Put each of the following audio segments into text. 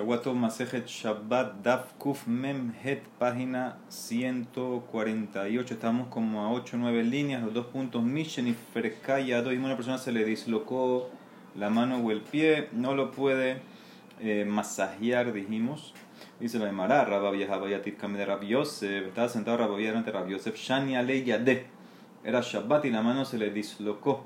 Shawato Masejet Shabbat Daf Kuf Mem Het, página 148. Estamos como a 8 o 9 líneas, los dos puntos Mishen y Ferkayado. Y una persona se le dislocó la mano o el pie, no lo puede eh, masajear, dijimos. Dice la Emara, Rabba viajaba Yatit de Rab Yosef. Estaba sentado Rabba delante de Rab Yosef. Shani Yade. Era Shabbat y la mano se le dislocó.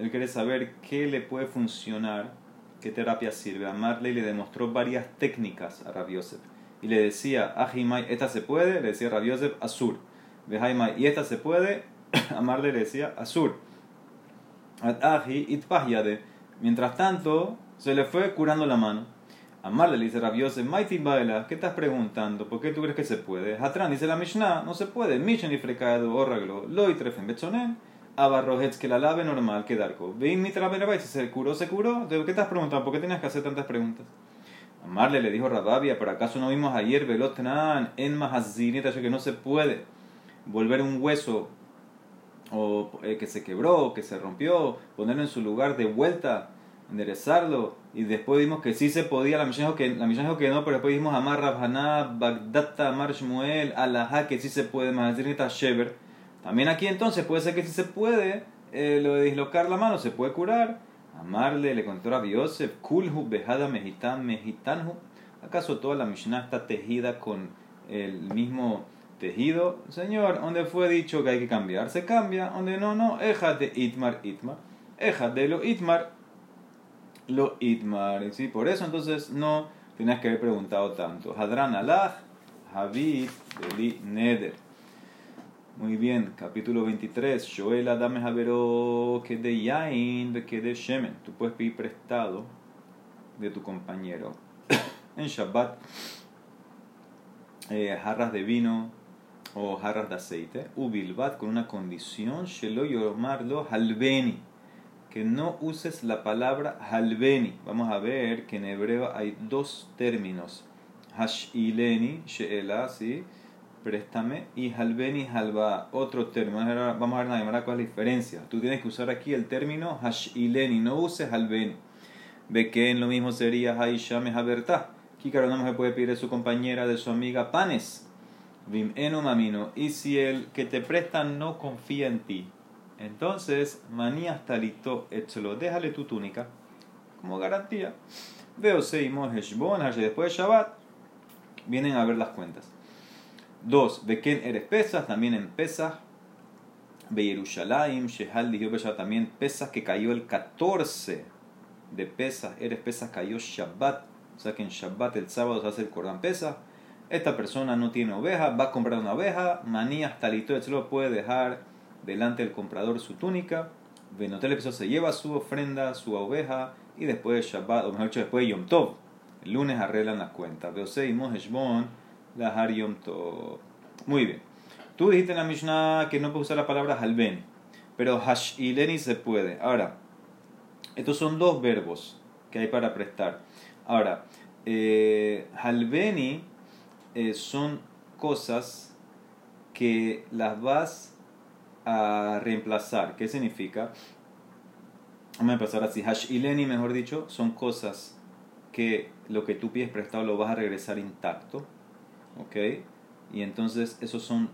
Él quiere saber qué le puede funcionar qué terapia sirve. A Marley le demostró varias técnicas a Rabiosef. Y le decía, Ajimai, esta se puede, le decía Rabiosef, Azur. Jaimai, y esta se puede, a Marley le decía, Azur. Aji, Itpahyade. Mientras tanto, se le fue curando la mano. A Marley le dice Rabiosef, Maiti Baila, ¿qué estás preguntando? ¿Por qué tú crees que se puede? Hatran dice la Mishnah, no se puede. Mishnah y frecado, órraglo, loitrefen betzonen abarrojets que la lave normal que darko. Vein mitra se curó, se curó. ¿De qué estás preguntando? ¿Por qué tienes que hacer tantas preguntas? Amarle le dijo Rababia, pero acaso no vimos ayer velotnan en Mahazinieta que no se puede volver un hueso o eh, que se quebró, que se rompió, ponerlo en su lugar de vuelta, enderezarlo y después vimos que sí se podía, la Mishnah dijo que, la dijo que no, pero después vimos Amar Rabhaná, Bagdata, Amar Shmuel, Alajá, que sí se puede, Mahazinieta Shever también aquí entonces puede ser que si se puede, eh, lo de dislocar la mano se puede curar. Amarle, le contó a Yosef, Kulhu, Bejada, Mejitan, Mejitanhu. ¿Acaso toda la Mishnah está tejida con el mismo tejido? Señor, donde fue dicho que hay que cambiar, se cambia. Donde no, no, Eja de Itmar, Itmar. Eja de lo Itmar, lo Itmar. ¿Sí? Por eso entonces no tienes que haber preguntado tanto. Hadran Habib, Beli Neder. Muy bien, capítulo 23. Joel Adame Javero que de Yain, que de Shemen. Tú puedes pedir prestado de tu compañero en Shabbat eh, jarras de vino o jarras de aceite. Ubilbat con una condición, Shelo Yomarlo Halbeni. Que no uses la palabra Halbeni. Vamos a ver que en hebreo hay dos términos. Hashileni, Sheela, ¿sí? Préstame, y halbeni halba, otro término. Vamos a ver nada cuál es la diferencia. Tú tienes que usar aquí el término hashileni, no uses halbeni. Ve que en lo mismo sería haishame haberta. Kikaro no se puede pedir a su compañera, de su amiga, panes. Vim eno mamino. Y si el que te presta no confía en ti, entonces manías talito échelo, déjale tu túnica como garantía. Veo seimos heshbon, después de Shabbat, vienen a ver las cuentas. Dos, quién eres pesas, también en pesas. Yerushalayim, Shehal dijo también pesas que cayó el 14 de pesas, eres pesas cayó Shabbat. O sea que en Shabbat el sábado se hace el Cordán pesa. Esta persona no tiene oveja, va a comprar una oveja, manías talito, lo puede dejar delante del comprador su túnica. Venotel se lleva su ofrenda, su oveja, y después de Shabbat, o mejor dicho, después de Yom Tov, el lunes arreglan las cuentas. Veosei Moheshbon la Hariom Muy bien. Tú dijiste en la Mishnah que no puedes usar la palabra halbeni, pero hashileni se puede. Ahora, estos son dos verbos que hay para prestar. Ahora, eh, halbeni eh, son cosas que las vas a reemplazar. ¿Qué significa? Vamos a empezar así. Hashileni, mejor dicho, son cosas que lo que tú pides prestado lo vas a regresar intacto. ¿Ok? Y entonces esos son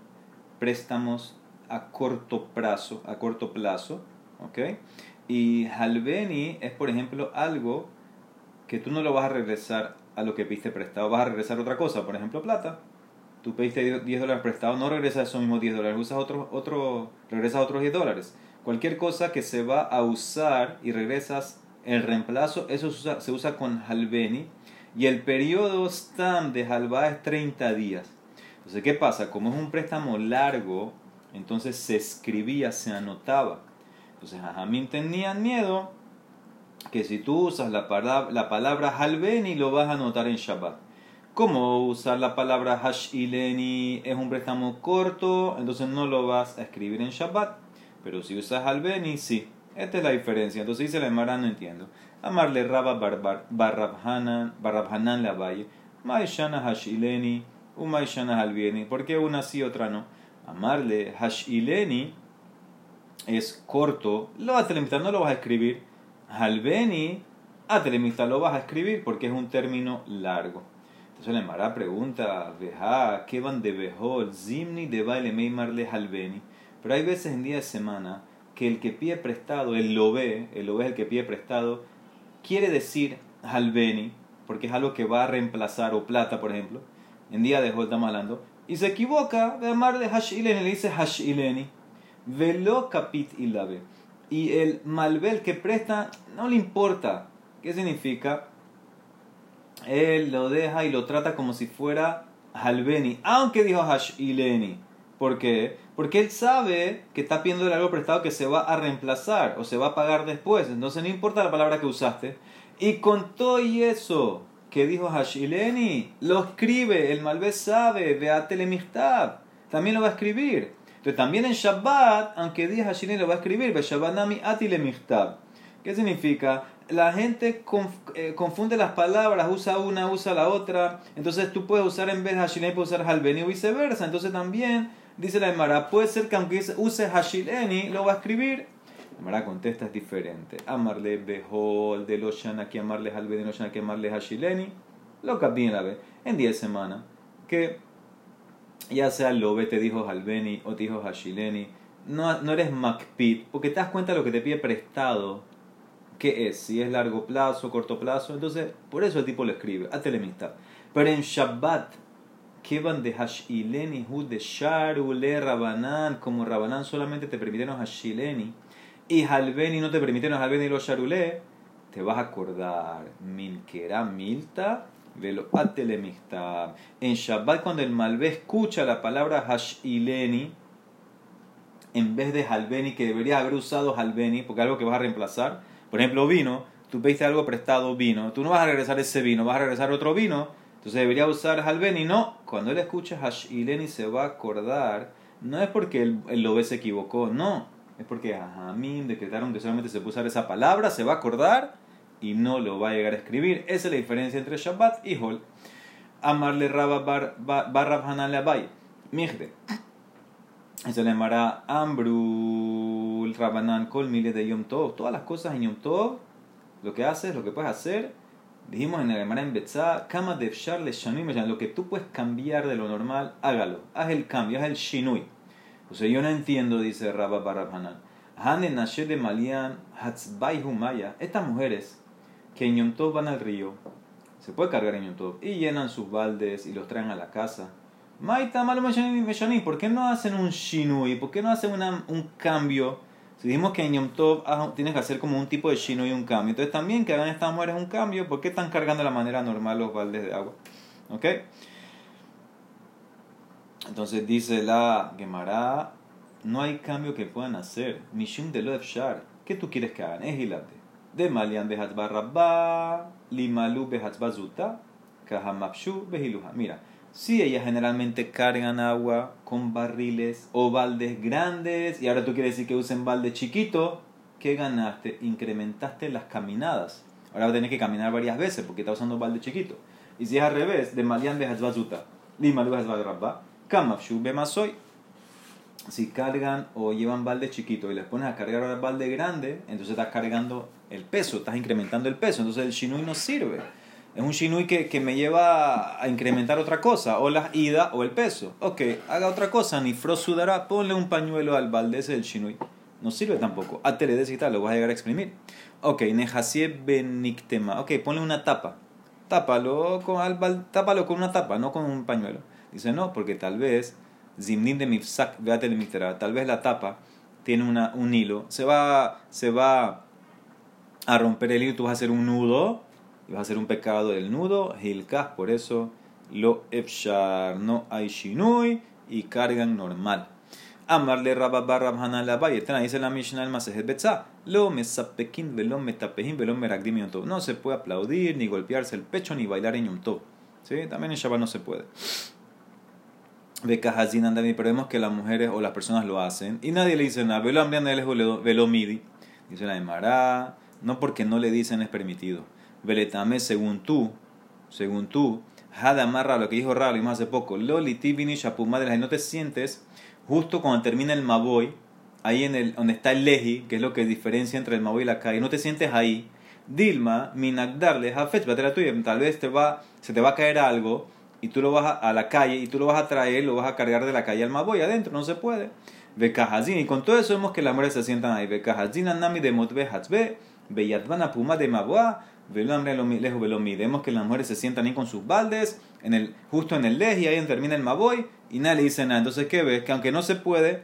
préstamos a corto plazo, a corto plazo, ¿ok? Y halbeni es, por ejemplo, algo que tú no lo vas a regresar a lo que pediste prestado, vas a regresar otra cosa, por ejemplo, plata. Tú pediste 10 dólares prestado, no regresas esos mismos 10 dólares, usas otro, otro, regresas otros 10 dólares. Cualquier cosa que se va a usar y regresas el reemplazo, eso se usa, se usa con halbeni y el periodo stamp de Halva es 30 días. Entonces, ¿qué pasa? Como es un préstamo largo, entonces se escribía, se anotaba. Entonces, mí tenían miedo que si tú usas la palabra, la palabra halbeni lo vas a anotar en Shabbat. ¿Cómo usar la palabra hashileni es un préstamo corto, entonces no lo vas a escribir en Shabbat. Pero si usas halbeni, sí. Esta es la diferencia. Entonces dice la Emara, no entiendo. Amarle Rabba Barrabhanan la valle. Maishana Hashileni, Umaishana Halvieni. ¿Por qué una sí, otra no? Amarle Hashileni es corto. Lo vas a no lo vas a escribir. Halveni Atelemista lo vas a escribir porque es un término largo. Entonces la Mara pregunta, Veja, ¿qué van de Behol? Zimni de baile meimarle halbeni. Pero hay veces en día de semana que el que pide prestado, el lo ve, el lo ve el que pide prestado, quiere decir halbeni, porque es algo que va a reemplazar, o plata, por ejemplo. En día de Hol estamos hablando. Y se equivoca de amarle hashileni, le dice hashileni. Velo capit ilabe. Y el malvel que presta no le importa. ¿Qué significa? Él lo deja y lo trata como si fuera halbeni, aunque dijo hashileni. ¿Por qué? Porque él sabe que está pidiendo algo prestado que se va a reemplazar o se va a pagar después. Entonces no importa la palabra que usaste. Y con todo y eso que dijo Hashileni, lo escribe, el Malvez sabe, Beatelemihtab, también lo va a escribir. Entonces también en Shabbat, aunque diga Hashileni, lo va a escribir, Shabbat Nami Atilemihtab. ¿Qué significa? La gente eh, confunde las palabras, usa una, usa la otra. Entonces tú puedes usar en vez de Hashileni, puedes usar Halbeni o viceversa. Entonces también, dice la Emara, puede ser que aunque use Hashileni, lo va a escriir Mara contesta es diferente. Amarle Behol de Loshana aquí amarle Halbe de Loshana que amarle Hashileni. Lo que bien la ve. En 10 semanas. Que ya sea Lobe te dijo Halbeni o te dijo Hashileni. No, no eres Macpit. Porque te das cuenta de lo que te pide prestado. ¿Qué es? Si es largo plazo, corto plazo. Entonces, por eso el tipo lo escribe. Atelemista. Pero en Shabbat. Que van de Hashileni, Hud de Sharule, Rabanan. Como Rabanan solamente te permitieron Hashileni y Halbeni no te permitieron Halbeni los Sharulé, te vas a acordar, Milkera Milta, velo Atelemista. En Shabbat, cuando el Malvé escucha la palabra Hashileni, en vez de Halbeni, que debería haber usado Halbeni, porque es algo que vas a reemplazar, por ejemplo, vino, tú pediste algo prestado, vino, tú no vas a regresar ese vino, vas a regresar otro vino, entonces debería usar Halbeni, no, cuando él escucha Hashileni se va a acordar, no es porque el, el Lobe se equivocó, no, es porque a decretaron que solamente se puede usar esa palabra, se va a acordar y no lo va a llegar a escribir. Esa es la diferencia entre Shabbat y Hol. Amarle Rabba barra Hanan Abay. Migde. Se le llamará Ambrul Rabanan Kol Mile de Yom Tov. Todas las cosas en Yom Tov, lo que haces, lo que puedes hacer. Dijimos en el Gemara en Betzá, Kama de le Lo que tú puedes cambiar de lo normal, hágalo. Haz el cambio, haz el Shinui. O sea, yo no entiendo, dice Rabba Barabhanan. Hane de Malian Maya. Estas mujeres que en Yom van al río, se puede cargar en Yom y llenan sus baldes y los traen a la casa. Maita malo ¿por qué no hacen un shinui? ¿Por qué no hacen una, un cambio? Si dijimos que en Yom Tov ah, tienes que hacer como un tipo de shinui y un cambio. Entonces también que hagan estas mujeres un cambio, ¿por qué están cargando de la manera normal los baldes de agua? ¿Ok? Entonces dice la Gemara, no hay cambio que puedan hacer. Mishum de lo. ¿Qué tú quieres que hagan? Es hilate. De malian behatzba rabba, limalu behatzba zuta, kahamapshu behiluha. Mira, si ellas generalmente cargan agua con barriles o baldes grandes y ahora tú quieres decir que usen balde chiquito, ¿qué ganaste? Incrementaste las caminadas. Ahora vas a tener que caminar varias veces porque está usando balde chiquito. Y si es al revés, de malian behatzba zuta, limalu behatzba rabba, Kamafshu bemasoy. Si cargan o llevan balde chiquito y les pones a cargar el balde grande, entonces estás cargando el peso, estás incrementando el peso. Entonces el shinui no sirve. Es un shinui que, que me lleva a incrementar otra cosa, o la ida o el peso. Ok, haga otra cosa, ni sudará, ponle un pañuelo al balde ese del shinui. No sirve tampoco. A y tal, lo vas a llegar a exprimir. Ok, nejasie beniktema. Ok, ponle una tapa. Tápalo con, al, tápalo con una tapa, no con un pañuelo. Dice, no, porque tal vez, Zimnin de Mifsak, tal vez la tapa tiene una, un hilo, se va, se va a romper el hilo, tú vas a hacer un nudo, y vas a hacer un pecado del nudo, Hilkas, por eso lo Efshar, no hay Shinui, y cargan normal. Amarle Rabba Barra la Valle. Dice la Mishnah el Masejet. Lo mesapekin velom metapejin velom meragdim No se puede aplaudir, ni golpearse el pecho, ni bailar en yom ¿Sí? También en Shabbat no se puede pero vemos que las mujeres o las personas lo hacen y nadie le dice nada. Velo velo midi. Dice la Emara, no porque no le dicen es permitido. Veletame, según tú, según tú, Hadamarra, lo que dijo Ralo más hace poco, Loli Tibini Shapumadre, no te sientes justo cuando termina el Maboy, ahí en el, donde está el Leji, que es lo que diferencia entre el Maboy y la calle, no te sientes ahí, Dilma, minagdarle, hafetz, tuya. Tal vez te va, se te va a caer algo y tú lo vas a, a, la calle y tú lo vas a traer, lo vas a cargar de la calle al maboy adentro, no se puede. Bekahazin, y con todo eso vemos que las mujeres se sientan ahí. Bekahazin anami de motbe hatzbe, beyadvana puma de maboa, Vemos que las mujeres se sientan ahí con sus baldes, en el, justo en el lej, y ahí termina el maboy, y nadie le dice nada. Entonces, ¿qué ves? Que aunque no se puede,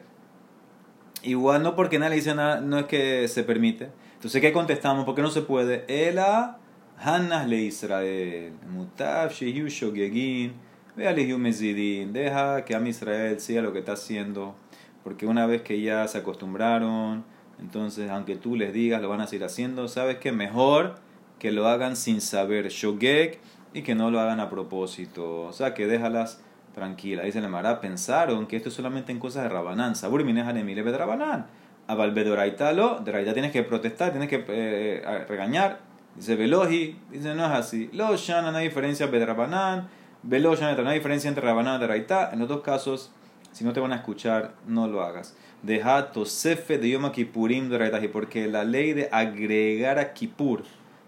igual no porque nadie le dice nada, no es que se permite. Entonces, ¿qué contestamos? Porque no se puede. Ela, Hannas le Israel, Mutav, Shehu Shogegin, Mezidin, deja que a Israel siga lo que está haciendo, porque una vez que ya se acostumbraron, entonces, aunque tú les digas, lo van a seguir haciendo. ¿Sabes qué? Mejor que lo hagan sin saber shogek y que no lo hagan a propósito. O sea, que déjalas tranquilas. Dice la Mara, pensaron que esto es solamente en cosas de Rabanán. Sabur minejanemile de Rabanán. A Valvedoraitalo, de Raita tienes que protestar, tienes que eh, regañar. Dice Veloji, dice no es así. Lo Shana no hay diferencia Rabanán. Velo no hay diferencia entre Rabanán y Raita. En los dos casos, si no te van a escuchar, no lo hagas. Deja Tosefe de Yom Kippurim de Raitaji, porque la ley de agregar a Kippur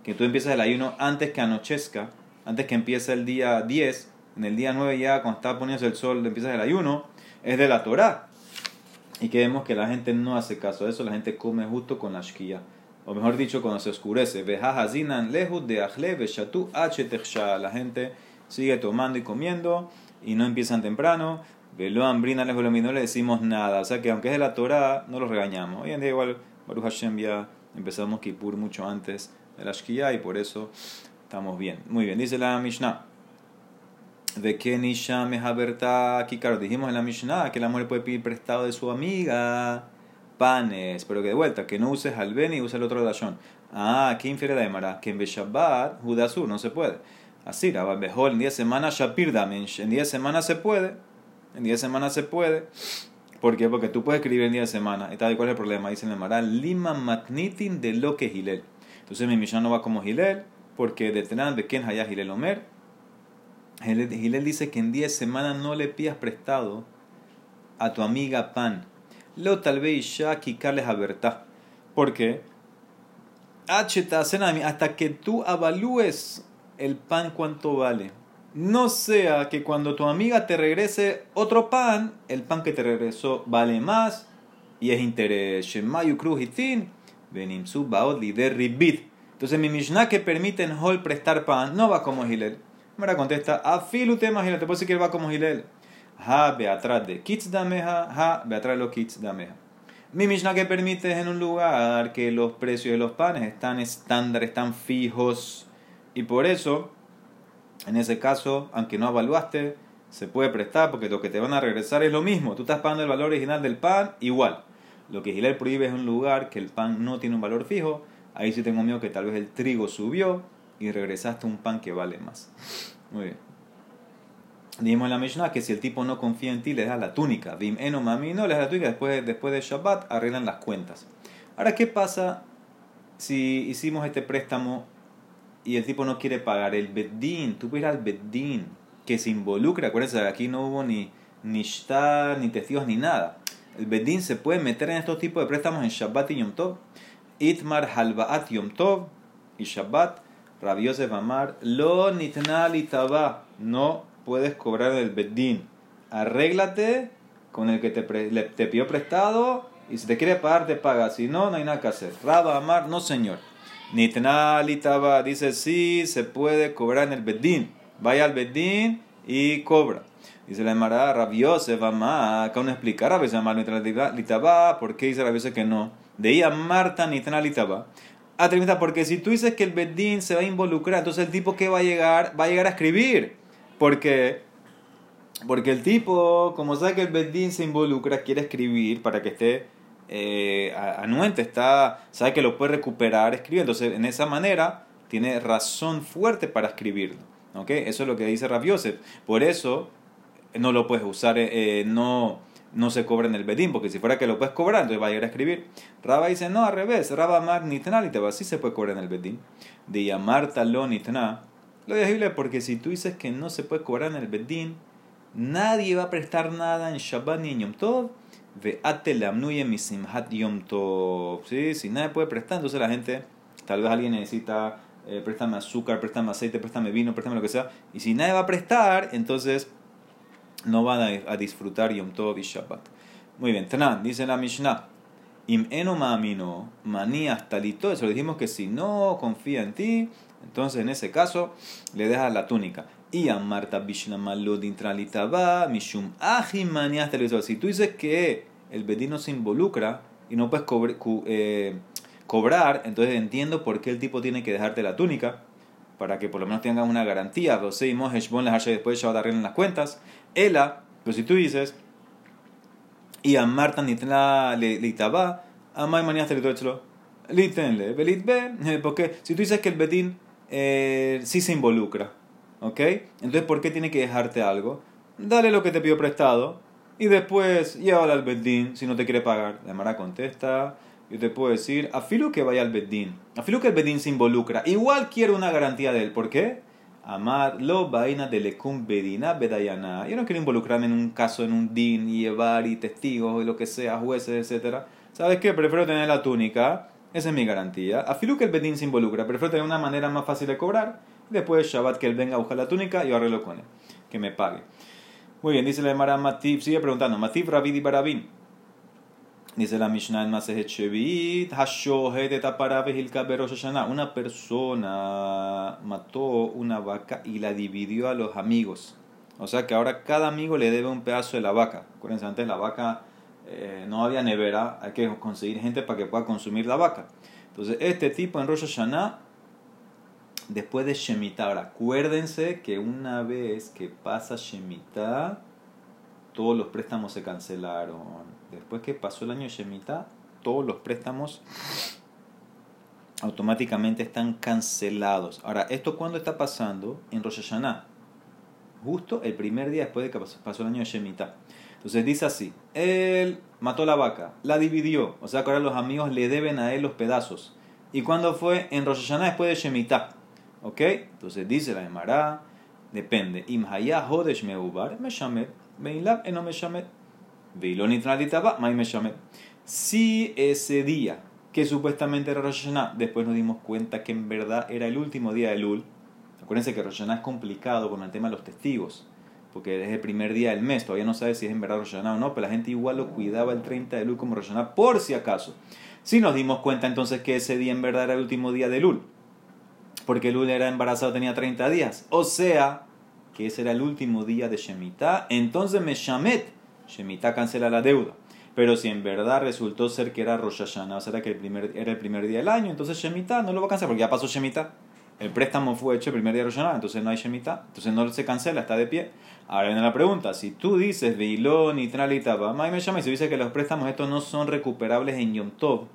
que tú empiezas el ayuno antes que anochezca, antes que empiece el día 10, en el día 9 ya cuando está poniéndose el sol empiezas el ayuno, es de la Torah. Y que vemos que la gente no hace caso a eso, la gente come justo con la shkia. O mejor dicho, cuando se oscurece. La gente sigue tomando y comiendo y no empiezan temprano. Velo hambrina lejos no le decimos nada. O sea que aunque es de la Torah, no los regañamos. Hoy en día igual, Baruch Hashem ya empezamos Kippur mucho antes de la Shkia y por eso estamos bien. Muy bien, dice la Mishnah. De que Nisha Mehaberta aquí, claro, dijimos en la Mishnah que la mujer puede pedir prestado de su amiga panes, pero que de vuelta, que no uses al ben y usa el otro dashon. Ah, ¿qué infiere la Emara? Que en Beshabbat, Judasur, no se puede. Así, mejor en día de semana Shapir Damensh, en día de semana se puede, en día de semana se puede. ¿Por qué? Porque tú puedes escribir en día de semana. ¿Y tal cuál es el problema? Dice la Emara, Lima Matnitin de lo que Gilel. Entonces mi Mishnah no va como Gilel, porque detrás de quién haya Gilel Omer. Gilel dice que en 10 semanas no le pidas prestado a tu amiga pan. Lo tal vez ya quitarles a ¿Por qué? Hasta que tú avalúes el pan cuánto vale. No sea que cuando tu amiga te regrese otro pan, el pan que te regresó vale más y es interés. Shemayu Krujitin entonces mi Mishnah que permite Hol prestar pan no va como Gilel. Mara contesta, afilu tema Gilel, te puedo decir que va como Gilel. Ha beatrás de kits dameja, ha beatrás los kits dameja. Mi Mishnah que permite es en un lugar que los precios de los panes están estándar, están fijos. Y por eso, en ese caso, aunque no evaluaste, se puede prestar porque lo que te van a regresar es lo mismo. Tú estás pagando el valor original del pan igual. Lo que Gilel prohíbe es un lugar que el pan no tiene un valor fijo. Ahí sí tengo miedo que tal vez el trigo subió y regresaste un pan que vale más. Muy bien. Dijimos en la Mishnah que si el tipo no confía en ti, le das la túnica. Vim eno mami, no le das la túnica. Después, después de Shabbat arreglan las cuentas. Ahora, ¿qué pasa si hicimos este préstamo y el tipo no quiere pagar? El Beddin, tú puedes ir al Beddin, que se involucra. Acuérdense, aquí no hubo ni, ni shtar, ni testigos, ni nada el Bedín se puede meter en estos tipos de préstamos en Shabbat y Yom Tov. Itmar halbaat Yom Tov y Shabbat. Rabbi Yosef Amar, lo nitna litaba. No puedes cobrar el Bedín. Arréglate con el que te, te pidió prestado y si te quiere pagar, te paga. Si no, no hay nada que hacer. Rabba Amar, no señor. Nitna litaba dice sí, se puede cobrar en el Bedín. Vaya al Bedín y cobra. Dice la Emara, Rabiose, va acá uno explica, Rabbi se llama Litaba, ¿por qué dice Rabiose que no? De ella Marta Nitana Litaba. Ah, porque si tú dices que el Bedín se va a involucrar, entonces el tipo que va a llegar, va a llegar a escribir. Porque, porque el tipo, como sabe que el Bedín se involucra, quiere escribir para que esté eh, anuente, está, sabe que lo puede recuperar, escribe. Entonces, en esa manera, tiene razón fuerte para escribirlo. ¿okay? Eso es lo que dice Rabiose. Por eso, no lo puedes usar, eh, eh, no, no se cobra en el Bedín, porque si fuera que lo puedes cobrar, entonces va a ir a escribir. Raba dice, no, al revés, Raba Mar Nitna va así se puede cobrar en el Bedín. De llamar talón Nitna, lo digible porque si tú dices que no se puede cobrar en el Bedín, nadie va a prestar nada en Shabbat ni en Yom Tov. Ve Yom Tov. ¿Sí? Si nadie puede prestar, entonces la gente tal vez alguien necesita, eh, préstame azúcar, préstame aceite, préstame vino, préstame lo que sea, y si nadie va a prestar, entonces no van a, disfrutar Yom Tov y Shabbat. Muy bien, Tanan, dice la Mishnah, Im eno ma'amino, manías talito, eso le dijimos que si no confía en ti, entonces en ese caso le dejas la túnica. Y a Marta Bishlamalud intralitaba, Mishum Ajim manías talito. Si tú dices que el bedino se involucra y no puedes eh, cobrar, entonces entiendo por qué el tipo tiene que dejarte la túnica, para que por lo menos tengas una garantía. Seguimos, Heshbon les después ya en las cuentas. Ela, pero si tú dices, y a Marta nitla leitaba, a May manías territorio litenle, belit be, porque si tú dices que el bedín eh, sí se involucra, ¿ok? Entonces, ¿por qué tiene que dejarte algo? Dale lo que te pidió prestado y después llévalo al bedín si no te quiere pagar. La Mara contesta, yo te puedo decir, afilo que vaya al bedín, afilo que el bedín se involucra, igual quiero una garantía de él, ¿por qué? Amar lo vaina de lecum bedina bedayana. Yo no quiero involucrarme en un caso, en un din, y llevar y testigos y lo que sea, jueces, etc. ¿Sabes qué? Prefiero tener la túnica. Esa es mi garantía. Afilu que el bedín se involucra. Prefiero tener una manera más fácil de cobrar. Después Shabbat que él venga a buscar la túnica y yo con él. Que me pague. Muy bien, dice la Mara Mativ. Sigue preguntando. Mativ Rabidi Barabin. Dice la Mishnah en Masejet Shevit, Una persona mató una vaca y la dividió a los amigos. O sea que ahora cada amigo le debe un pedazo de la vaca. Acuérdense, antes la vaca eh, no había nevera, hay que conseguir gente para que pueda consumir la vaca. Entonces, este tipo en Rosh después de Shemitah, acuérdense que una vez que pasa Shemitah, todos los préstamos se cancelaron después que pasó el año Shemitah, todos los préstamos automáticamente están cancelados. Ahora, ¿esto cuándo está pasando? En Rosh Hashanah. Justo el primer día después de que pasó el año de Shemitah. Entonces dice así, él mató la vaca, la dividió, o sea que ahora los amigos le deben a él los pedazos. ¿Y cuándo fue? En Rosh Hashanah después de Shemitah. ¿Ok? Entonces dice la Emara, depende. Imhaya hodesh meubar, meshamet, beilab eno meshamet. Si ese día, que supuestamente era Rosh después nos dimos cuenta que en verdad era el último día de Lul, acuérdense que Rosh Hashanah es complicado con el tema de los testigos, porque es el primer día del mes, todavía no sabe si es en verdad Rosh Hashanah o no, pero la gente igual lo cuidaba el 30 de Lul como Rosh por si acaso. Si nos dimos cuenta entonces que ese día en verdad era el último día de Lul, porque Lul era embarazado, tenía 30 días, o sea, que ese era el último día de Shemitah, entonces me Meshamet Shemitah cancela la deuda. Pero si en verdad resultó ser que era Rosh Hashanah, o sea, que el primer, era el primer día del año, entonces Shemitah no lo va a cancelar porque ya pasó Shemitah. El préstamo fue hecho el primer día de Rosh entonces no hay Shemitah. Entonces no se cancela, está de pie. Ahora viene la pregunta, si tú dices Veilón y Tralitaba, me llama y se dice que los préstamos estos no son recuperables en Yom Tov,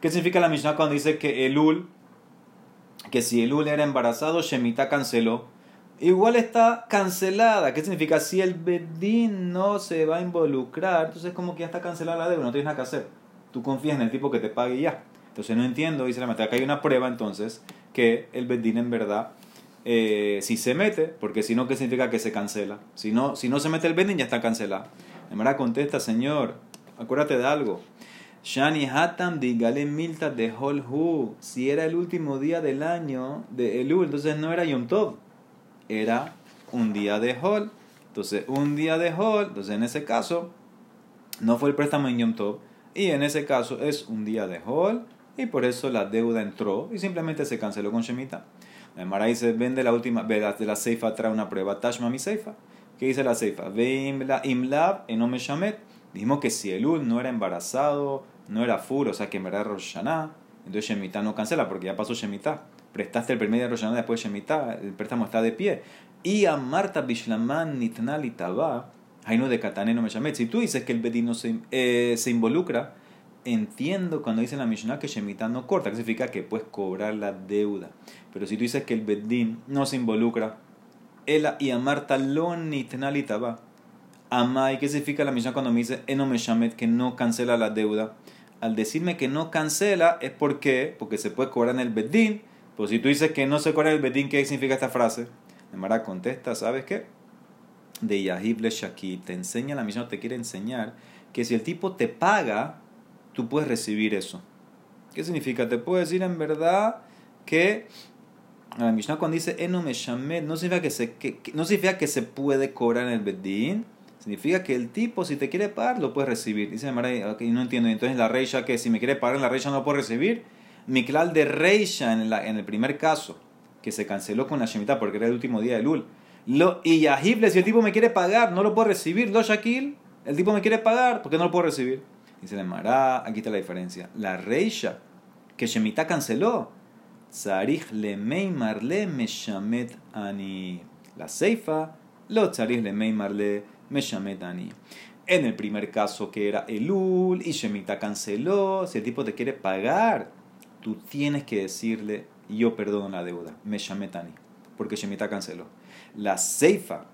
¿qué significa la Mishnah cuando dice que Elul, que si Elul era embarazado, Shemitah canceló? Igual está cancelada. ¿Qué significa? Si el bedín no se va a involucrar, entonces como que ya está cancelada la deuda, no tienes nada que hacer. Tú confías en el tipo que te pague ya. Entonces no entiendo, dice la meta, acá hay una prueba entonces que el bedín en verdad eh, si se mete, porque si no, ¿qué significa que se cancela? Si no, si no se mete el bedín ya está cancelado. De manera contesta, Señor, acuérdate de algo. Shani Hatam Digale Milta de Holhu. Si era el último día del año de Elul, entonces no era Yom Tov era un día de Hol. Entonces, un día de Hol, entonces en ese caso, no fue el préstamo en Yom Tov, y en ese caso es un día de Hol, y por eso la deuda entró y simplemente se canceló con Shemitah. El Maray se vende la última, de la Seifa trae una prueba, Tashma mi Seifa. ¿Qué dice la Seifa? Imlab enome shamet. Dijimos que si Elul no era embarazado, no era furo, o sea que en verdad Rosh entonces Shemitah no cancela porque ya pasó Shemitah prestaste el primer día de Rosh después de Shemitah, el préstamo está de pie. Y a Marta Bishlaman Nitnal Itaba, no de Katane no me llamé. Si tú dices que el Bedín se, eh, se involucra, entiendo cuando dice la Mishnah que Shemitah no corta, que significa que puedes cobrar la deuda. Pero si tú dices que el Bedín no se involucra, ella y a Marta lo Nitnal Itaba. Amai, ¿qué significa la Mishnah cuando me dice Eno me que no cancela la deuda? Al decirme que no cancela es porque, porque se puede cobrar en el Bedín pues si tú dices que no se corre el bedín, ¿qué significa esta frase? Mara contesta, ¿sabes qué? De Yahib le Shaki, te enseña la misión, te quiere enseñar que si el tipo te paga, tú puedes recibir eso. ¿Qué significa? Te puede decir en verdad, que la Mishnah cuando dice Eno no significa que se, que, no significa que se puede cobrar en el Bedín, significa que el tipo si te quiere pagar lo puede recibir. Dice Maray, okay, no entiendo, entonces la reisha que si me quiere pagar en la reisha no lo puedo recibir. Miklal de reisha en, la, en el primer caso, que se canceló con la Shemitah porque era el último día de Lul. Lo, y Yahible, si el tipo me quiere pagar, no lo puedo recibir. Lo Shakil, el tipo me quiere pagar, porque no lo puedo recibir? Dice el Mará, aquí está la diferencia. La reisha, que Shemitah canceló, Tzarich le meimar le meshamet ani. La seifa, lo tzarich le meimar le meshamet ani. En el primer caso que era Elul y Shemitah canceló, si el tipo te quiere pagar, tú tienes que decirle, yo perdono la deuda, meshamet ani, porque Shemitah canceló. La seifa,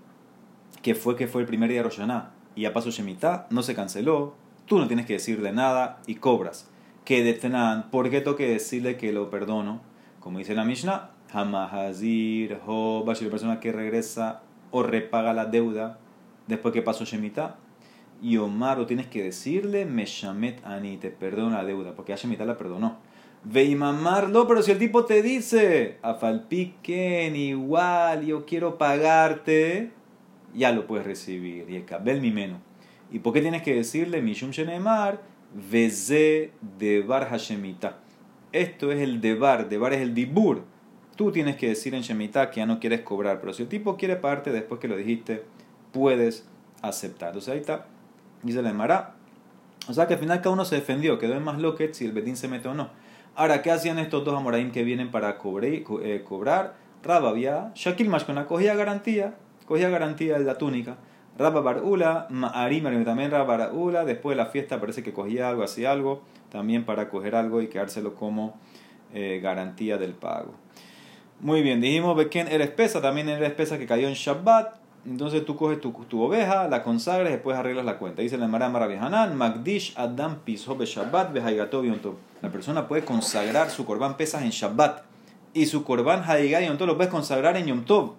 que fue que fue el primer día de Roshaná, y ya pasó Shemitah, no se canceló, tú no tienes que decirle nada y cobras. Que de ¿por qué tengo que decirle que lo perdono? Como dice la Mishnah, Hamahazir, Hoba, si la persona que regresa o repaga la deuda después que pasó Shemitah, y Omar, o tienes que decirle, Meshamet Ani, te perdono la deuda, porque a Shemitah la perdonó. Veimamar, no, pero si el tipo te dice, Afalpiken, igual, yo quiero pagarte, ya lo puedes recibir. Y el mi menos. ¿Y por qué tienes que decirle, Mishum Shenemar, Veze de Bar Hashemita? Esto es el debar, debar es el dibur. Tú tienes que decir en Shemitah que ya no quieres cobrar, pero si el tipo quiere pagarte después que lo dijiste, puedes aceptar. Entonces ahí está, dice la Emara. O sea que al final cada uno se defendió, quedó en más loquet si el Betín se mete o no. Ahora, ¿qué hacían estos dos Amoraim que vienen para cobre, eh, cobrar? Rababia, Shakil Mashkona cogía garantía, cogía garantía de la túnica. Rabba Barula, Ma'arim, también Rabba Barula, después de la fiesta parece que cogía algo, hacía algo también para coger algo y quedárselo como eh, garantía del pago. Muy bien, dijimos Beken era espesa, también era espesa que cayó en Shabbat. Entonces tú coges tu, tu oveja, la consagras y después arreglas la cuenta. Dice la Mara Maravihanan, Magdish Adam Pisho Shabbat La persona puede consagrar su korban pesas en Shabbat y su korban Haigai Yom lo puedes consagrar en Yom Tov.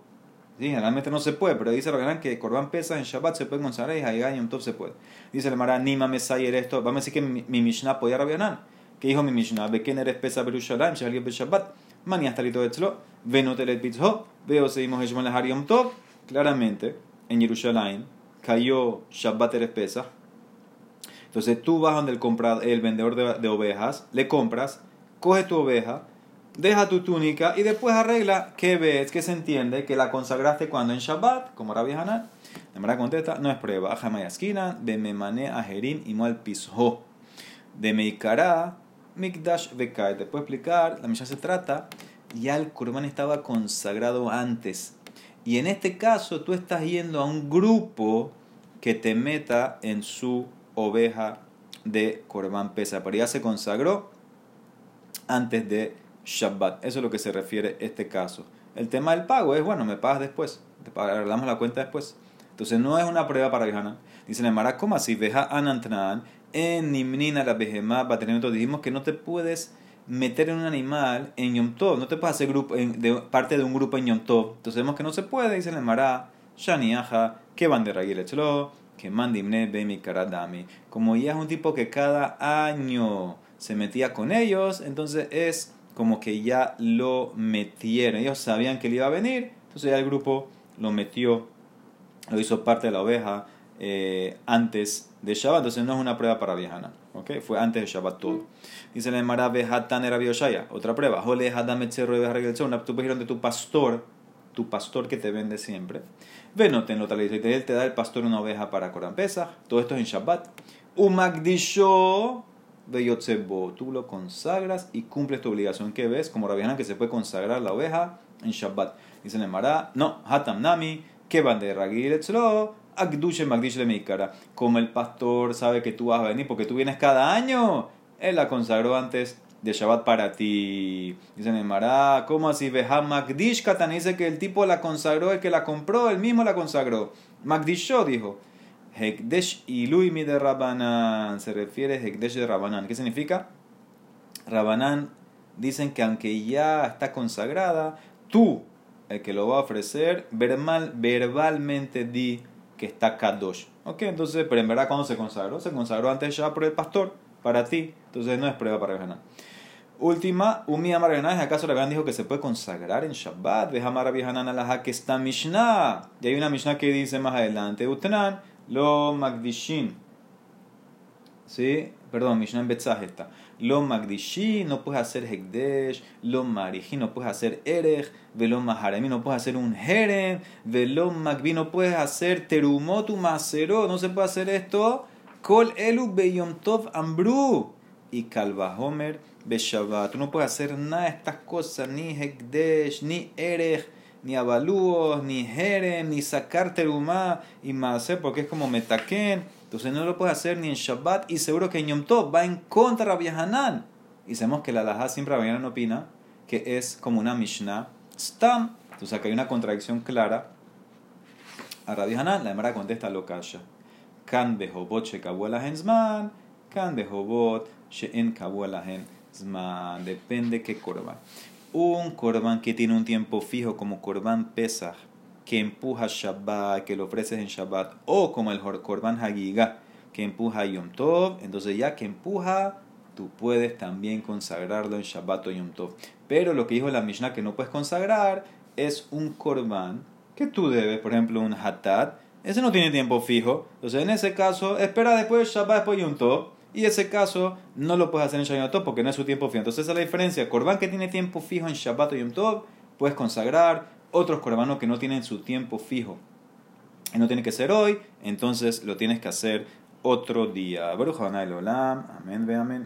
Generalmente no se puede, pero dice Rabbanán que Corban pesa en Shabbat se puede consagrar y Haigai Yom Tov se puede. Dice el Mara, Nima Mesayer esto. Vamos a decir que mi, mi Mishnah podía Rabbanán. ¿Qué dijo mi Mishnah? Beken eres pesa Berushalayim, Be Shabbat. Mani hasta lito etzlo. Venotelet Bitzho. Veo seguimos Heshmon Lehar Yom Tov. Claramente, en Jerusalén cayó Shabbat eres pesa. Entonces tú vas donde el, comprador, el vendedor de, ovejas, le compras, coge tu oveja deja tu túnica y después arregla que ves, que se entiende que la consagraste cuando en Shabbat, como Rabbi Hanan. La verdad contesta, no es prueba. Ajamayaskina, de memane ajerim y mal pisho. De meikara, mikdash vekai. Te puedo explicar, la misa se trata, ya el Kurban estaba consagrado antes. Y en este caso tú estás yendo a un grupo que te meta en su oveja de Korban Pesa. Pero ya se consagró antes de Shabbat. Eso es lo que se refiere este caso. El tema del pago es, bueno, me pagas después, te arreglamos la cuenta después. Entonces no es una prueba para Vejana. Dice Nemara, ¿cómo así? Veja anantran, en Nimnina la Bejemá, dijimos que no te puedes meter en un animal en Yom Tov, no te puedes hacer grupo, de, parte de un grupo en Yom Tov. Entonces vemos que no se puede, dice Nemara, Shaniaja, que van de Ragil que mandimne Bemi Karadami. Como ya es un tipo que cada año se metía con ellos, entonces es como que ya lo metieron. Ellos sabían que él iba a venir, entonces ya el grupo lo metió, lo hizo parte de la oveja eh, antes de Shabbat. Entonces no es una prueba para viejana. ¿Okay? Fue antes de Shabbat todo. Dice la Emara Behatan era. Otra prueba. Jole Tú puedes ir donde tu pastor, tu pastor que te vende siempre. Venoten lo tal. Él te da el pastor una oveja para Corán Todo esto es en Shabbat. Umagdisho Beyotzebo, tú lo consagras y cumples tu obligación. que ves? Como Rabiana que se puede consagrar la oveja en Shabbat. Dice el Mará, no, Hatam Nami, que van de Ragil Etzlo, Agdushe Magdish le Meikara. Como el pastor sabe que tú vas a venir porque tú vienes cada año, él la consagró antes de Shabbat para ti. Dice el Mará, ¿cómo así? Veja Magdish Katan dice que el tipo la consagró, el que la compró, él mismo la consagró. Magdisho dijo. Hekdesh Iluimi de Rabanan. Se refiere a Hekdesh de Rabanan. ¿Qué significa? Rabanan dicen que aunque ya está consagrada, tú, el que lo va a ofrecer, verbal, verbalmente di que está Kadosh. Ok, entonces, pero en verdad, cuando se consagró? Se consagró antes ya por el pastor, para ti. Entonces no es prueba para ganar. Última, Umi Amar ¿es acaso la dijo que se puede consagrar en Shabbat? Ve Amar Hanan Alaha que está Mishnah. Y hay una Mishnah que dice más adelante, Utnan, lo Magdishin. ¿Sí? Perdón, Mishnah en Betzah está. Lo Magdishin, no puedes hacer Hekdesh. Lo Marihi, no puedes hacer Erech. Velo Maharemi, no puedes hacer un Jerem. Velo Magbi, no puedes hacer Terumotu Masero. No se puede hacer esto. Kol Elu Beyom Tov Ambru. Y Kalvahomer Beshabbat. Tú no puedes hacer nada de estas cosas, ni Hekdesh, ni Erech, ni avalúos, ni Jerem, ni sacar terumá y más, porque es como metaken. Entonces no lo puedes hacer ni en Shabbat y seguro que en Yom Tov va en contra de Rabbi Hanan. Y sabemos que la Laha siempre Rabbi Hanan opina que es como una Mishnah Stam. Entonces acá hay una contradicción clara. A Rabbi Hanan la Emara contesta lo calla. Kan behobot shekabua henzman, kan behobot she'en kabua lahen depende qué korban. Un korban que tiene un tiempo fijo como korban Pesach, que empuja Shabbat, que lo ofreces en Shabbat, o como el korban Hagiga, que empuja Yom Tov, entonces ya que empuja, tú puedes también consagrarlo en Shabbat o Yom Tov. Pero lo que dijo la Mishnah que no puedes consagrar es un korban que tú debes, por ejemplo, un hatat, ese no tiene tiempo fijo. Entonces, en ese caso, espera después Shabbat, después Yom Tov y ese caso no lo puedes hacer en Shabbat Tov porque no es su tiempo fijo. Entonces esa es la diferencia. Corban que tiene tiempo fijo en Shabbat o Yom Tov, puedes consagrar. Otros corbanos que no tienen su tiempo fijo y no tiene que ser hoy, entonces lo tienes que hacer otro día. Baruch. Amén, amén.